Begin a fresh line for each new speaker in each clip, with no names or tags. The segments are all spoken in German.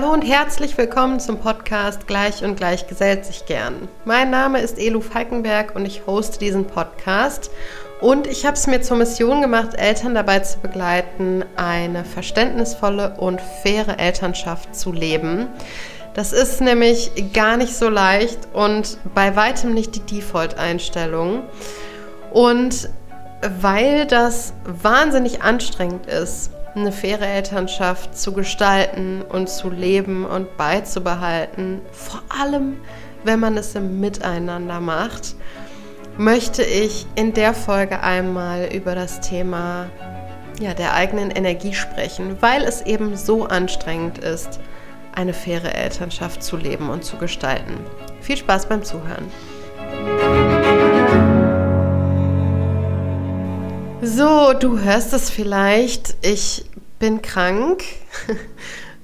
Hallo und herzlich willkommen zum Podcast Gleich und Gleich gesellt sich gern. Mein Name ist Elu Falkenberg und ich hoste diesen Podcast. Und ich habe es mir zur Mission gemacht, Eltern dabei zu begleiten, eine verständnisvolle und faire Elternschaft zu leben. Das ist nämlich gar nicht so leicht und bei weitem nicht die Default-Einstellung. Und weil das wahnsinnig anstrengend ist, eine faire Elternschaft zu gestalten und zu leben und beizubehalten, vor allem wenn man es im Miteinander macht, möchte ich in der Folge einmal über das Thema ja, der eigenen Energie sprechen, weil es eben so anstrengend ist, eine faire Elternschaft zu leben und zu gestalten. Viel Spaß beim Zuhören. So, du hörst es vielleicht. Ich bin krank.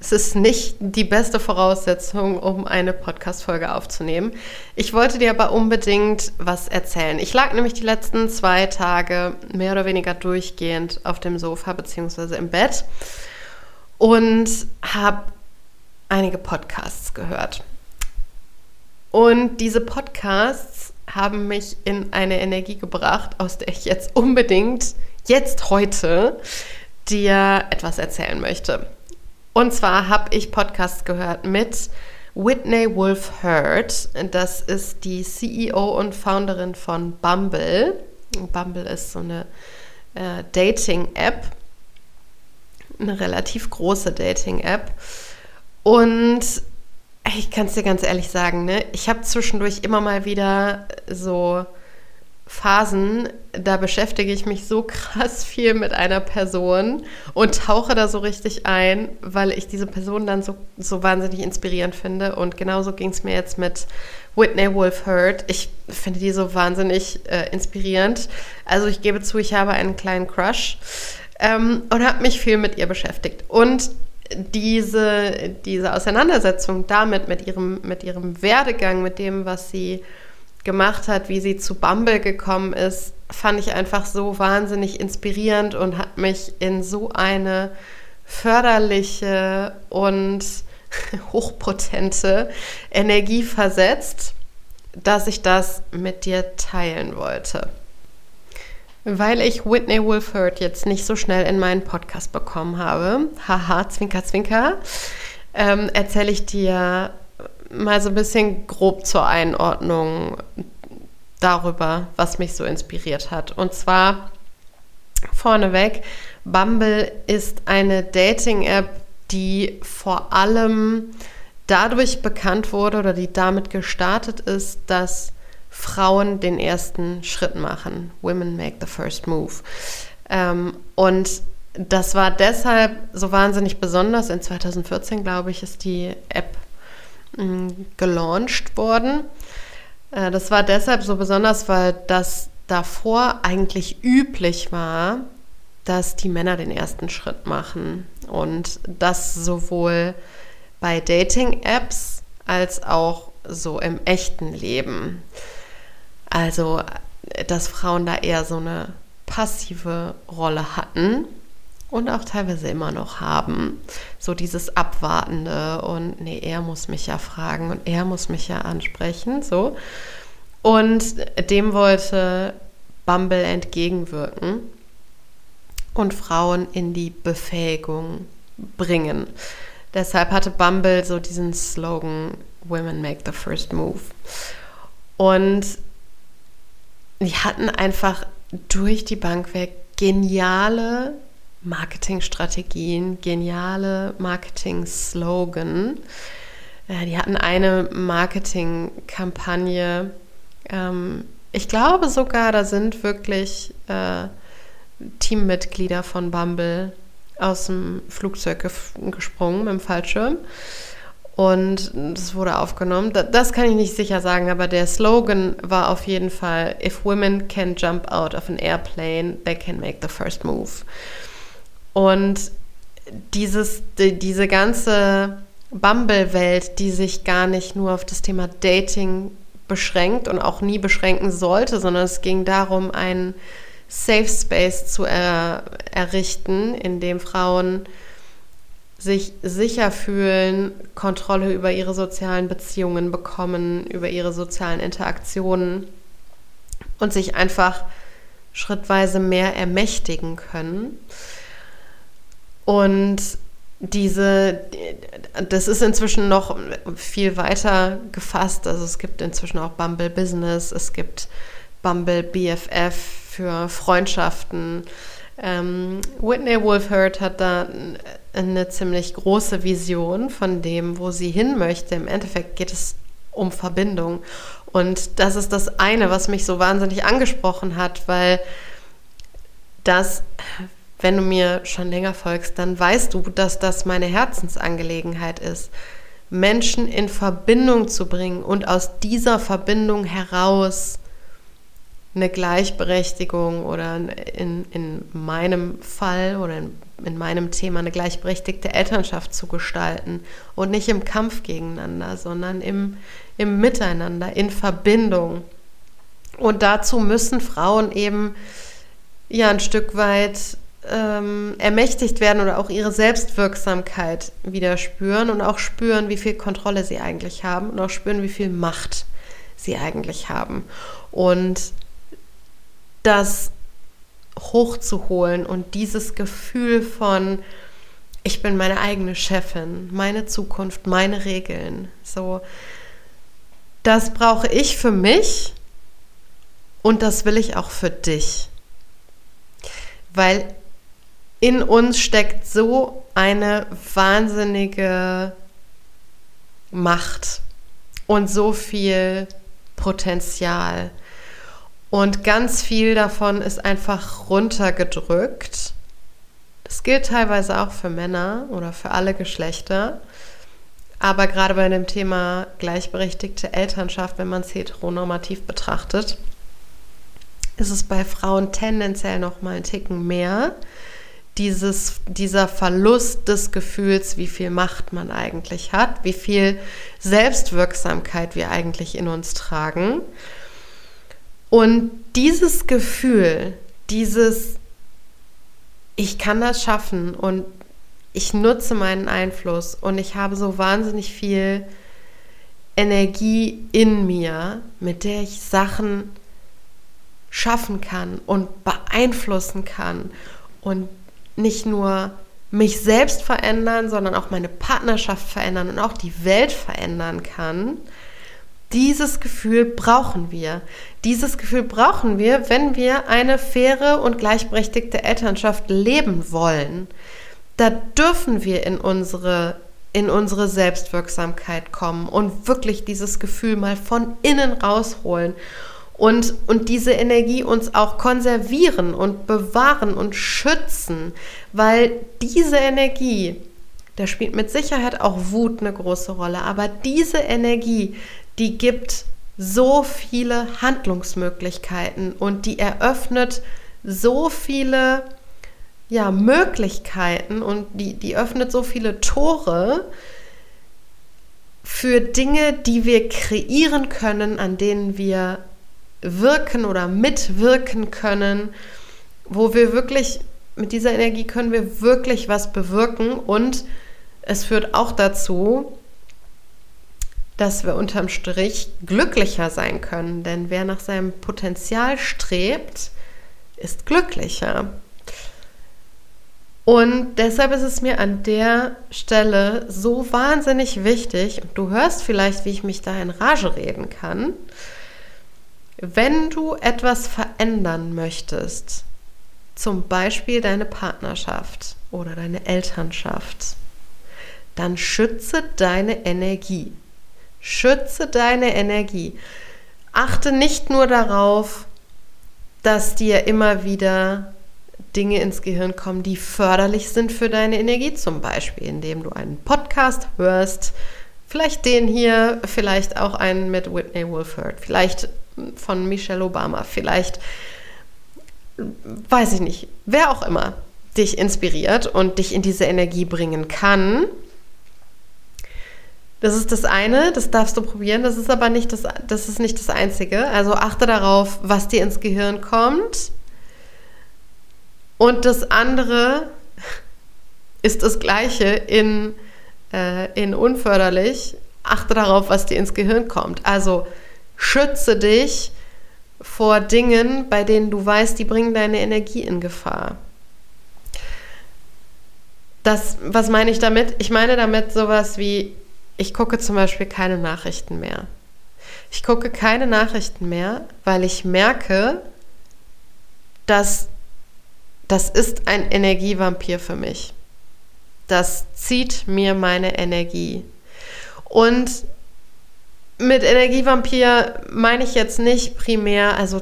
Es ist nicht die beste Voraussetzung, um eine Podcast-Folge aufzunehmen. Ich wollte dir aber unbedingt was erzählen. Ich lag nämlich die letzten zwei Tage mehr oder weniger durchgehend auf dem Sofa bzw. im Bett und habe einige Podcasts gehört. Und diese Podcasts haben mich in eine Energie gebracht, aus der ich jetzt unbedingt, jetzt heute, dir etwas erzählen möchte. Und zwar habe ich Podcasts gehört mit Whitney Wolf Hurt. Das ist die CEO und Founderin von Bumble. Bumble ist so eine äh, Dating-App, eine relativ große Dating-App. Und ich kann es dir ganz ehrlich sagen, ne? ich habe zwischendurch immer mal wieder so Phasen, da beschäftige ich mich so krass viel mit einer Person und tauche da so richtig ein, weil ich diese Person dann so, so wahnsinnig inspirierend finde. Und genauso ging es mir jetzt mit Whitney Wolf Hurt. Ich finde die so wahnsinnig äh, inspirierend. Also ich gebe zu, ich habe einen kleinen Crush ähm, und habe mich viel mit ihr beschäftigt. Und diese, diese Auseinandersetzung damit, mit ihrem, mit ihrem Werdegang, mit dem, was sie gemacht hat, wie sie zu Bumble gekommen ist, fand ich einfach so wahnsinnig inspirierend und hat mich in so eine förderliche und hochpotente Energie versetzt, dass ich das mit dir teilen wollte. Weil ich Whitney Wolford jetzt nicht so schnell in meinen Podcast bekommen habe, haha, zwinker, zwinker, ähm, erzähle ich dir mal so ein bisschen grob zur Einordnung darüber, was mich so inspiriert hat. Und zwar vorneweg, Bumble ist eine Dating-App, die vor allem dadurch bekannt wurde oder die damit gestartet ist, dass Frauen den ersten Schritt machen. Women make the first move. Ähm, und das war deshalb so wahnsinnig besonders. In 2014, glaube ich, ist die App mh, gelauncht worden. Äh, das war deshalb so besonders, weil das davor eigentlich üblich war, dass die Männer den ersten Schritt machen. Und das sowohl bei Dating-Apps als auch so im echten Leben. Also, dass Frauen da eher so eine passive Rolle hatten und auch teilweise immer noch haben. So dieses Abwartende und nee, er muss mich ja fragen und er muss mich ja ansprechen, so. Und dem wollte Bumble entgegenwirken und Frauen in die Befähigung bringen. Deshalb hatte Bumble so diesen Slogan Women make the first move. Und die hatten einfach durch die Bank weg geniale Marketingstrategien, geniale Marketing-Slogan. Äh, die hatten eine Marketingkampagne. Ähm, ich glaube sogar, da sind wirklich äh, Teammitglieder von Bumble aus dem Flugzeug gesprungen mit dem Fallschirm. Und das wurde aufgenommen. Das kann ich nicht sicher sagen, aber der Slogan war auf jeden Fall: If women can jump out of an airplane, they can make the first move. Und dieses, die, diese ganze Bumble-Welt, die sich gar nicht nur auf das Thema Dating beschränkt und auch nie beschränken sollte, sondern es ging darum, einen Safe Space zu er, errichten, in dem Frauen sich sicher fühlen, Kontrolle über ihre sozialen Beziehungen bekommen, über ihre sozialen Interaktionen und sich einfach schrittweise mehr ermächtigen können. Und diese, das ist inzwischen noch viel weiter gefasst. Also es gibt inzwischen auch Bumble Business, es gibt Bumble BFF für Freundschaften. Ähm, Whitney Wolfhard hat da eine ziemlich große Vision von dem, wo sie hin möchte. Im Endeffekt geht es um Verbindung. Und das ist das eine, was mich so wahnsinnig angesprochen hat, weil das, wenn du mir schon länger folgst, dann weißt du, dass das meine Herzensangelegenheit ist, Menschen in Verbindung zu bringen und aus dieser Verbindung heraus eine Gleichberechtigung oder in, in meinem Fall oder in, in meinem Thema eine gleichberechtigte Elternschaft zu gestalten und nicht im Kampf gegeneinander, sondern im, im Miteinander, in Verbindung. Und dazu müssen Frauen eben ja ein Stück weit ähm, ermächtigt werden oder auch ihre Selbstwirksamkeit wieder spüren und auch spüren, wie viel Kontrolle sie eigentlich haben und auch spüren, wie viel Macht sie eigentlich haben. Und das hochzuholen und dieses Gefühl von, ich bin meine eigene Chefin, meine Zukunft, meine Regeln, so, das brauche ich für mich und das will ich auch für dich. Weil in uns steckt so eine wahnsinnige Macht und so viel Potenzial. Und ganz viel davon ist einfach runtergedrückt. Das gilt teilweise auch für Männer oder für alle Geschlechter. Aber gerade bei dem Thema gleichberechtigte Elternschaft, wenn man es heteronormativ betrachtet, ist es bei Frauen tendenziell noch mal ein Ticken mehr. Dieses, dieser Verlust des Gefühls, wie viel Macht man eigentlich hat, wie viel Selbstwirksamkeit wir eigentlich in uns tragen. Und dieses Gefühl, dieses, ich kann das schaffen und ich nutze meinen Einfluss und ich habe so wahnsinnig viel Energie in mir, mit der ich Sachen schaffen kann und beeinflussen kann und nicht nur mich selbst verändern, sondern auch meine Partnerschaft verändern und auch die Welt verändern kann, dieses Gefühl brauchen wir. Dieses Gefühl brauchen wir, wenn wir eine faire und gleichberechtigte Elternschaft leben wollen. Da dürfen wir in unsere, in unsere Selbstwirksamkeit kommen und wirklich dieses Gefühl mal von innen rausholen und, und diese Energie uns auch konservieren und bewahren und schützen, weil diese Energie, da spielt mit Sicherheit auch Wut eine große Rolle, aber diese Energie, die gibt so viele Handlungsmöglichkeiten und die eröffnet so viele ja, Möglichkeiten und die, die öffnet so viele Tore für Dinge, die wir kreieren können, an denen wir wirken oder mitwirken können, wo wir wirklich mit dieser Energie können wir wirklich was bewirken und es führt auch dazu, dass wir unterm Strich glücklicher sein können. Denn wer nach seinem Potenzial strebt, ist glücklicher. Und deshalb ist es mir an der Stelle so wahnsinnig wichtig, und du hörst vielleicht, wie ich mich da in Rage reden kann, wenn du etwas verändern möchtest, zum Beispiel deine Partnerschaft oder deine Elternschaft, dann schütze deine Energie. Schütze deine Energie. Achte nicht nur darauf, dass dir immer wieder Dinge ins Gehirn kommen, die förderlich sind für deine Energie, zum Beispiel indem du einen Podcast hörst, vielleicht den hier, vielleicht auch einen mit Whitney Wolford, vielleicht von Michelle Obama, vielleicht, weiß ich nicht, wer auch immer dich inspiriert und dich in diese Energie bringen kann, das ist das eine, das darfst du probieren. Das ist aber nicht das, das ist nicht das Einzige. Also achte darauf, was dir ins Gehirn kommt. Und das andere, ist das Gleiche in, äh, in unförderlich. Achte darauf, was dir ins Gehirn kommt. Also schütze dich vor Dingen, bei denen du weißt, die bringen deine Energie in Gefahr. Das, was meine ich damit? Ich meine damit sowas wie, ich gucke zum Beispiel keine Nachrichten mehr. Ich gucke keine Nachrichten mehr, weil ich merke, dass das ist ein Energievampir für mich. Das zieht mir meine Energie. Und mit Energievampir meine ich jetzt nicht primär, also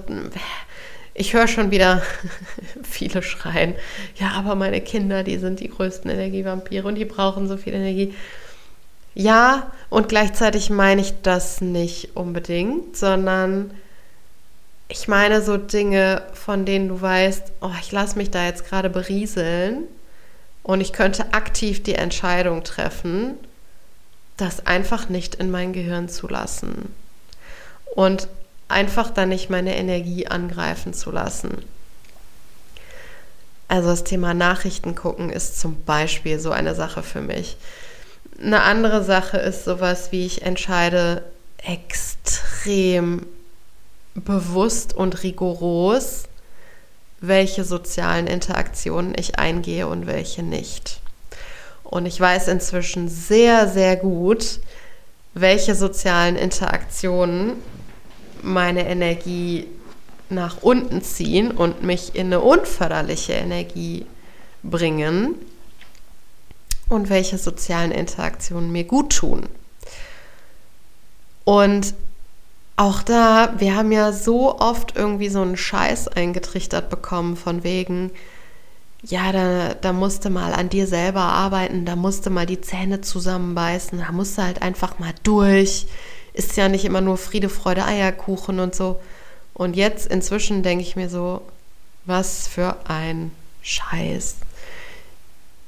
ich höre schon wieder viele schreien, ja, aber meine Kinder, die sind die größten Energievampire und die brauchen so viel Energie. Ja, und gleichzeitig meine ich das nicht unbedingt, sondern ich meine so Dinge, von denen du weißt, oh, ich lasse mich da jetzt gerade berieseln und ich könnte aktiv die Entscheidung treffen, das einfach nicht in mein Gehirn zu lassen. Und einfach dann nicht meine Energie angreifen zu lassen. Also das Thema Nachrichten gucken ist zum Beispiel so eine Sache für mich. Eine andere Sache ist sowas, wie ich entscheide, extrem bewusst und rigoros, welche sozialen Interaktionen ich eingehe und welche nicht. Und ich weiß inzwischen sehr, sehr gut, welche sozialen Interaktionen meine Energie nach unten ziehen und mich in eine unförderliche Energie bringen und welche sozialen Interaktionen mir gut tun. Und auch da, wir haben ja so oft irgendwie so einen Scheiß eingetrichtert bekommen von wegen, ja, da, da musste mal an dir selber arbeiten, da musste mal die Zähne zusammenbeißen, da musste halt einfach mal durch ist ja nicht immer nur Friede, Freude, Eierkuchen und so. Und jetzt inzwischen denke ich mir so, was für ein Scheiß.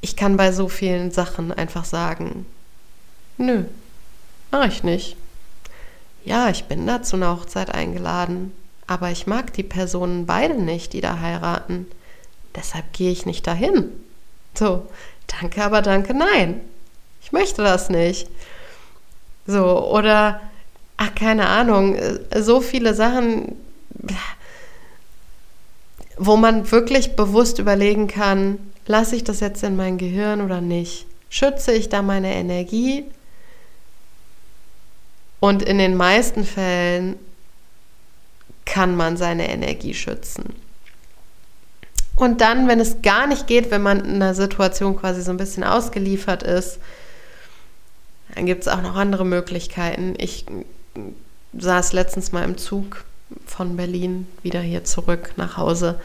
Ich kann bei so vielen Sachen einfach sagen, nö, mache ich nicht. Ja, ich bin da zu einer Hochzeit eingeladen, aber ich mag die Personen beide nicht, die da heiraten. Deshalb gehe ich nicht dahin. So, danke, aber danke, nein. Ich möchte das nicht. So, oder ach, keine Ahnung, so viele Sachen, wo man wirklich bewusst überlegen kann, lasse ich das jetzt in mein Gehirn oder nicht? Schütze ich da meine Energie? Und in den meisten Fällen kann man seine Energie schützen. Und dann, wenn es gar nicht geht, wenn man in einer Situation quasi so ein bisschen ausgeliefert ist, dann gibt es auch noch andere Möglichkeiten. Ich saß letztens mal im Zug von Berlin wieder hier zurück nach Hause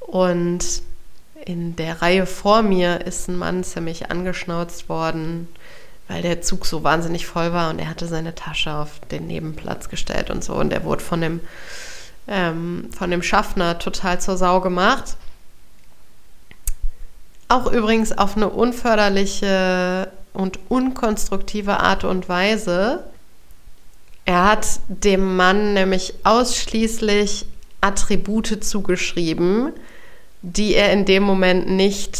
und in der Reihe vor mir ist ein Mann ziemlich angeschnauzt worden, weil der Zug so wahnsinnig voll war und er hatte seine Tasche auf den Nebenplatz gestellt und so und er wurde von dem ähm, von dem Schaffner total zur Sau gemacht. Auch übrigens auf eine unförderliche und unkonstruktive Art und Weise, er hat dem Mann nämlich ausschließlich Attribute zugeschrieben, die er in dem Moment nicht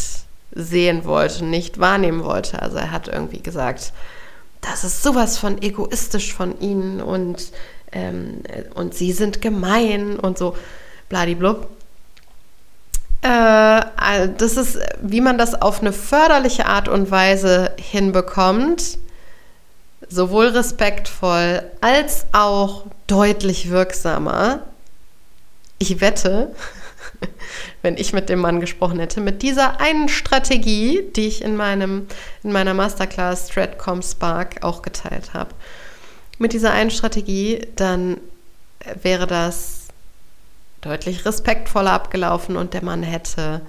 sehen wollte, nicht wahrnehmen wollte. Also er hat irgendwie gesagt, das ist sowas von egoistisch von ihnen und, ähm, und sie sind gemein und so, bladiblub. Äh, das ist, wie man das auf eine förderliche Art und Weise hinbekommt, sowohl respektvoll als auch deutlich wirksamer. Ich wette, wenn ich mit dem Mann gesprochen hätte, mit dieser einen Strategie, die ich in, meinem, in meiner Masterclass Stratcom Spark auch geteilt habe, mit dieser einen Strategie, dann wäre das deutlich respektvoller abgelaufen und der Mann hätte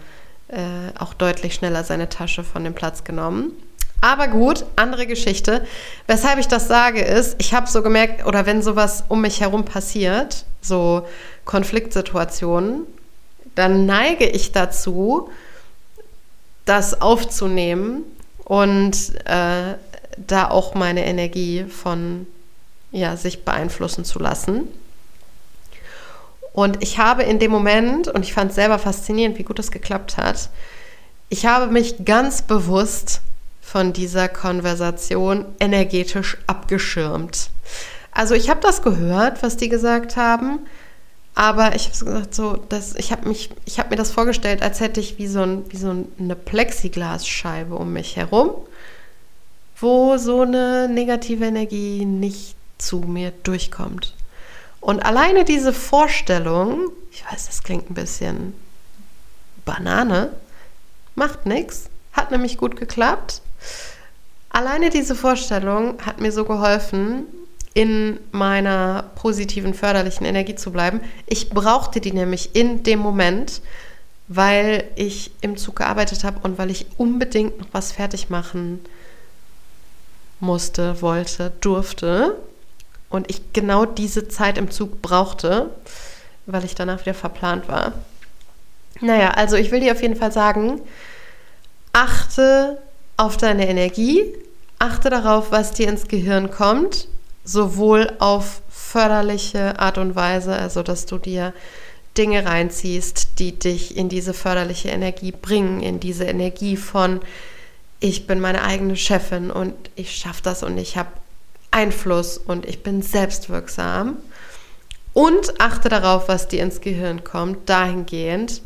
äh, auch deutlich schneller seine Tasche von dem Platz genommen. Aber gut, andere Geschichte. Weshalb ich das sage, ist, ich habe so gemerkt, oder wenn sowas um mich herum passiert, so Konfliktsituationen, dann neige ich dazu, das aufzunehmen und äh, da auch meine Energie von ja, sich beeinflussen zu lassen. Und ich habe in dem Moment, und ich fand es selber faszinierend, wie gut das geklappt hat, Ich habe mich ganz bewusst von dieser Konversation energetisch abgeschirmt. Also ich habe das gehört, was die gesagt haben, aber ich habe gesagt, so, dass ich habe mich, ich habe mir das vorgestellt, als hätte ich wie so, ein, wie so eine Plexiglasscheibe um mich herum, wo so eine negative Energie nicht zu mir durchkommt. Und alleine diese Vorstellung, ich weiß, das klingt ein bisschen Banane, macht nichts, hat nämlich gut geklappt. Alleine diese Vorstellung hat mir so geholfen, in meiner positiven, förderlichen Energie zu bleiben. Ich brauchte die nämlich in dem Moment, weil ich im Zug gearbeitet habe und weil ich unbedingt noch was fertig machen musste, wollte, durfte. Und ich genau diese Zeit im Zug brauchte, weil ich danach wieder verplant war. Naja, also ich will dir auf jeden Fall sagen, achte auf deine Energie, achte darauf, was dir ins Gehirn kommt sowohl auf förderliche Art und Weise, also dass du dir Dinge reinziehst, die dich in diese förderliche Energie bringen, in diese Energie von ich bin meine eigene Chefin und ich schaffe das und ich habe Einfluss und ich bin selbstwirksam. Und achte darauf, was dir ins Gehirn kommt, dahingehend,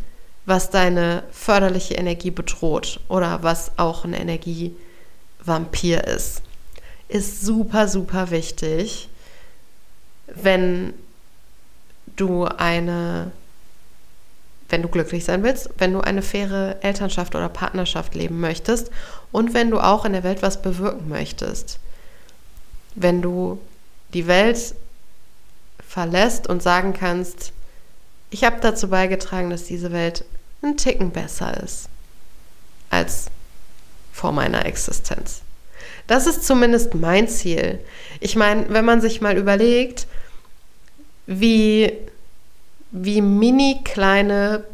was deine förderliche Energie bedroht oder was auch ein Energievampir ist ist super, super wichtig, wenn du eine, wenn du glücklich sein willst, wenn du eine faire Elternschaft oder Partnerschaft leben möchtest und wenn du auch in der Welt was bewirken möchtest. Wenn du die Welt verlässt und sagen kannst, ich habe dazu beigetragen, dass diese Welt ein Ticken besser ist als vor meiner Existenz. Das ist zumindest mein Ziel. Ich meine, wenn man sich mal überlegt, wie, wie mini kleine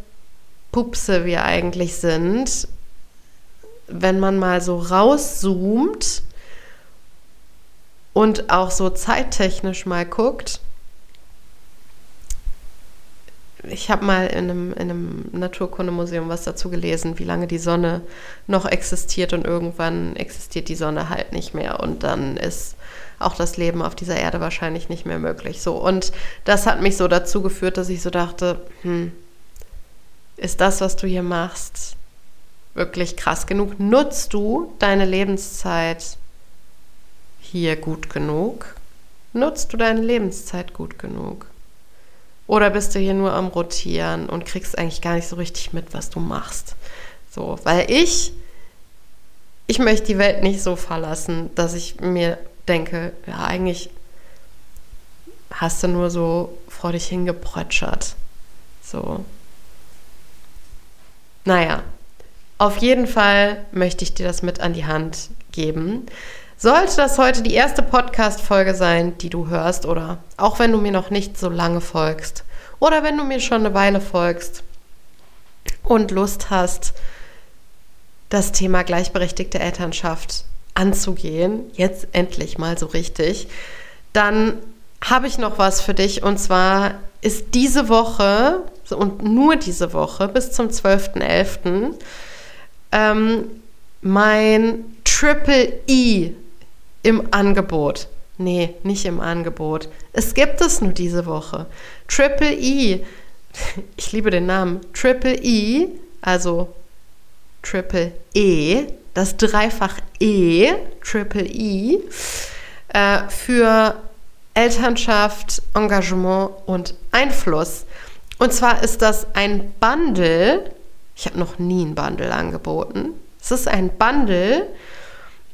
Pupse wir eigentlich sind, wenn man mal so rauszoomt und auch so zeittechnisch mal guckt, ich habe mal in einem, in einem Naturkundemuseum was dazu gelesen, wie lange die Sonne noch existiert und irgendwann existiert die Sonne halt nicht mehr und dann ist auch das Leben auf dieser Erde wahrscheinlich nicht mehr möglich. So und das hat mich so dazu geführt, dass ich so dachte, hm, ist das, was du hier machst, wirklich krass genug? Nutzt du deine Lebenszeit hier gut genug? Nutzt du deine Lebenszeit gut genug? Oder bist du hier nur am Rotieren und kriegst eigentlich gar nicht so richtig mit, was du machst? So, weil ich, ich möchte die Welt nicht so verlassen, dass ich mir denke, ja, eigentlich hast du nur so vor dich hingeprötschert. So. Naja, auf jeden Fall möchte ich dir das mit an die Hand geben. Sollte das heute die erste Podcast-Folge sein, die du hörst, oder auch wenn du mir noch nicht so lange folgst, oder wenn du mir schon eine Weile folgst und Lust hast, das Thema gleichberechtigte Elternschaft anzugehen, jetzt endlich mal so richtig, dann habe ich noch was für dich und zwar ist diese Woche und nur diese Woche bis zum 12.11. Ähm, mein Triple E im Angebot. Nee, nicht im Angebot. Es gibt es nur diese Woche. Triple E. Ich liebe den Namen. Triple E, also Triple E, das Dreifach E, Triple E, äh, für Elternschaft, Engagement und Einfluss. Und zwar ist das ein Bundle. Ich habe noch nie ein Bundle angeboten. Es ist ein Bundle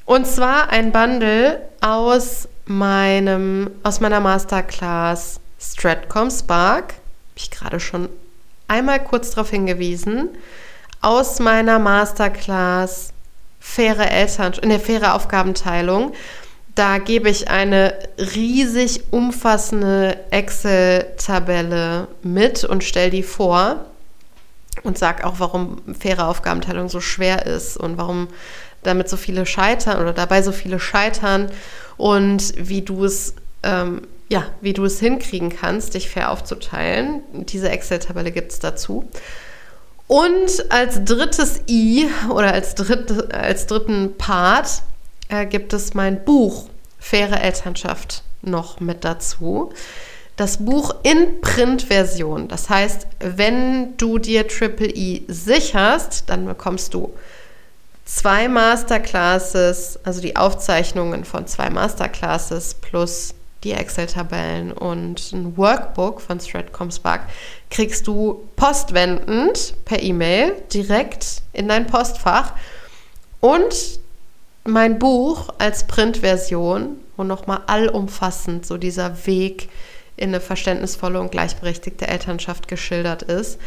und zwar ein Bundle aus meinem, aus meiner Masterclass Stratcom Spark, habe ich gerade schon einmal kurz darauf hingewiesen, aus meiner Masterclass faire Eltern, in der faire Aufgabenteilung. Da gebe ich eine riesig umfassende Excel-Tabelle mit und stelle die vor und sage auch, warum faire Aufgabenteilung so schwer ist und warum damit so viele scheitern oder dabei so viele scheitern und wie du es ähm, ja, wie du es hinkriegen kannst, dich fair aufzuteilen. Diese Excel-Tabelle gibt es dazu. Und als drittes I oder als, dritt, als dritten Part äh, gibt es mein Buch Faire Elternschaft noch mit dazu. Das Buch in Printversion. Das heißt, wenn du dir Triple E sicherst, dann bekommst du zwei Masterclasses, also die Aufzeichnungen von zwei Masterclasses plus die Excel-Tabellen und ein Workbook von Threadcom Spark kriegst du postwendend per E-Mail direkt in dein Postfach und mein Buch als Printversion, wo nochmal allumfassend so dieser Weg in eine verständnisvolle und gleichberechtigte Elternschaft geschildert ist.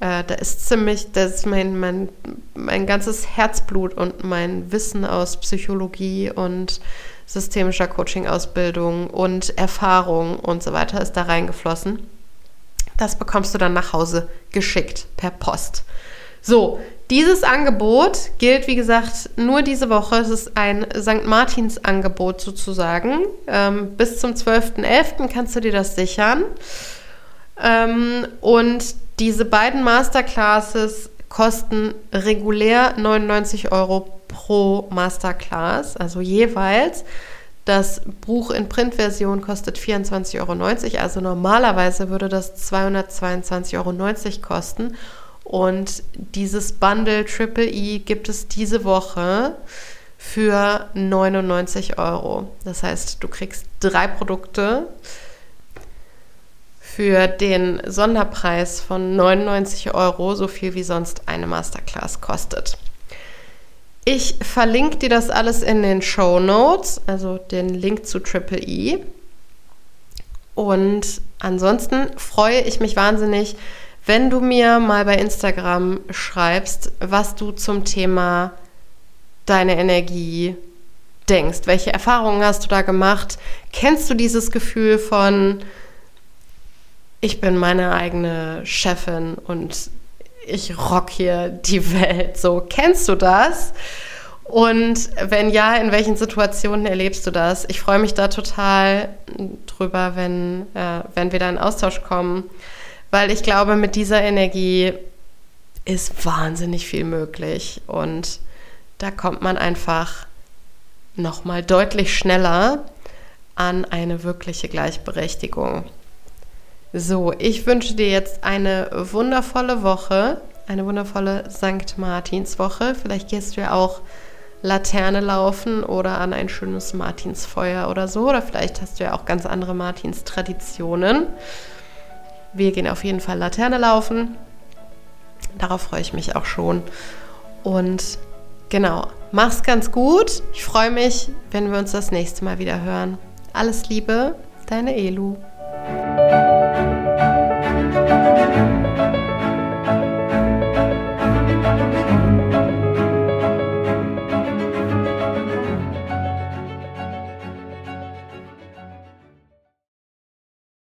Äh, da ist ziemlich, das ist mein, mein, mein ganzes Herzblut und mein Wissen aus Psychologie und systemischer Coaching-Ausbildung und Erfahrung und so weiter ist da reingeflossen. Das bekommst du dann nach Hause geschickt per Post. So, dieses Angebot gilt, wie gesagt, nur diese Woche. Es ist ein St. Martins-Angebot sozusagen. Ähm, bis zum 12.11. kannst du dir das sichern. Ähm, und diese beiden Masterclasses kosten regulär 99 Euro pro Masterclass, also jeweils. Das Buch in Printversion kostet 24,90 Euro, also normalerweise würde das 222,90 Euro kosten. Und dieses Bundle Triple E gibt es diese Woche für 99 Euro. Das heißt, du kriegst drei Produkte für den Sonderpreis von 99 Euro, so viel wie sonst eine Masterclass kostet. Ich verlinke dir das alles in den Show Notes, also den Link zu Triple E. Und ansonsten freue ich mich wahnsinnig, wenn du mir mal bei Instagram schreibst, was du zum Thema deine Energie denkst. Welche Erfahrungen hast du da gemacht? Kennst du dieses Gefühl von, ich bin meine eigene Chefin und ich rock hier die Welt. So, kennst du das? Und wenn ja, in welchen Situationen erlebst du das? Ich freue mich da total drüber, wenn, äh, wenn wir da in Austausch kommen, weil ich glaube, mit dieser Energie ist wahnsinnig viel möglich und da kommt man einfach nochmal deutlich schneller an eine wirkliche Gleichberechtigung. So, ich wünsche dir jetzt eine wundervolle Woche, eine wundervolle St. Martinswoche. Vielleicht gehst du ja auch Laterne laufen oder an ein schönes Martinsfeuer oder so. Oder vielleicht hast du ja auch ganz andere Martins-Traditionen. Wir gehen auf jeden Fall Laterne laufen. Darauf freue ich mich auch schon. Und genau, mach's ganz gut. Ich freue mich, wenn wir uns das nächste Mal wieder hören. Alles Liebe, deine Elu.